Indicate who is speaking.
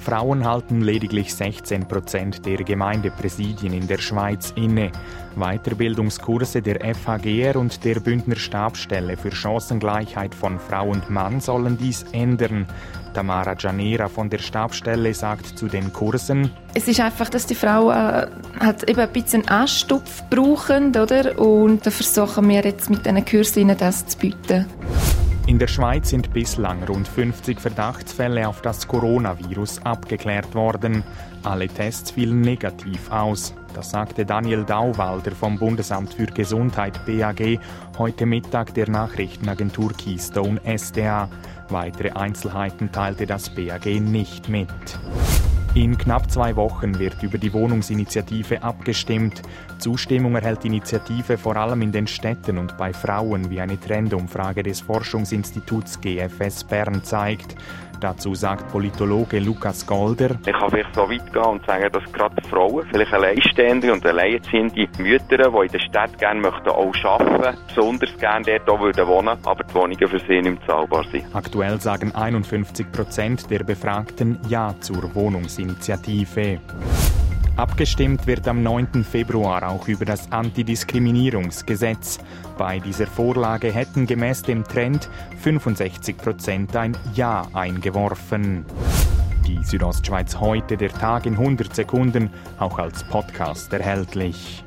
Speaker 1: Frauen halten lediglich 16 Prozent der Gemeindepräsidien in der Schweiz inne. Weiterbildungskurse der FHGR und der Bündner Stabsstelle für Chancengleichheit von Frau und Mann sollen dies ändern. Tamara Janera von der Stabsstelle sagt zu den Kursen,
Speaker 2: es ist einfach, dass die Frauen äh, halt eben ein bisschen Anstupf brauchen, oder? Und da versuchen wir jetzt mit diesen Kursen das zu bieten.
Speaker 1: In der Schweiz sind bislang rund 50 Verdachtsfälle auf das Coronavirus abgeklärt worden. Alle Tests fielen negativ aus. Das sagte Daniel Dauwalder vom Bundesamt für Gesundheit BAG heute Mittag der Nachrichtenagentur Keystone SDA. Weitere Einzelheiten teilte das BAG nicht mit. In knapp zwei Wochen wird über die Wohnungsinitiative abgestimmt. Zustimmung erhält die Initiative vor allem in den Städten und bei Frauen, wie eine Trendumfrage des Forschungsinstituts GFS Bern zeigt. Dazu sagt Politologe Lukas Golder.
Speaker 3: Ich kann vielleicht so weit gehen und sagen, dass gerade Frauen, vielleicht alleinstehende und alleinerziehende Mütter, die in der Stadt gerne möchten auch arbeiten, besonders gerne dort auch würden wohnen, aber die Wohnungen für sie nicht zahlbar sind.
Speaker 1: Aktuell sagen 51 Prozent der Befragten Ja zur Wohnungsinitiative. Abgestimmt wird am 9. Februar auch über das Antidiskriminierungsgesetz. Bei dieser Vorlage hätten gemäß dem Trend 65 Prozent ein Ja eingeworfen. Die Südostschweiz heute, der Tag in 100 Sekunden, auch als Podcast erhältlich.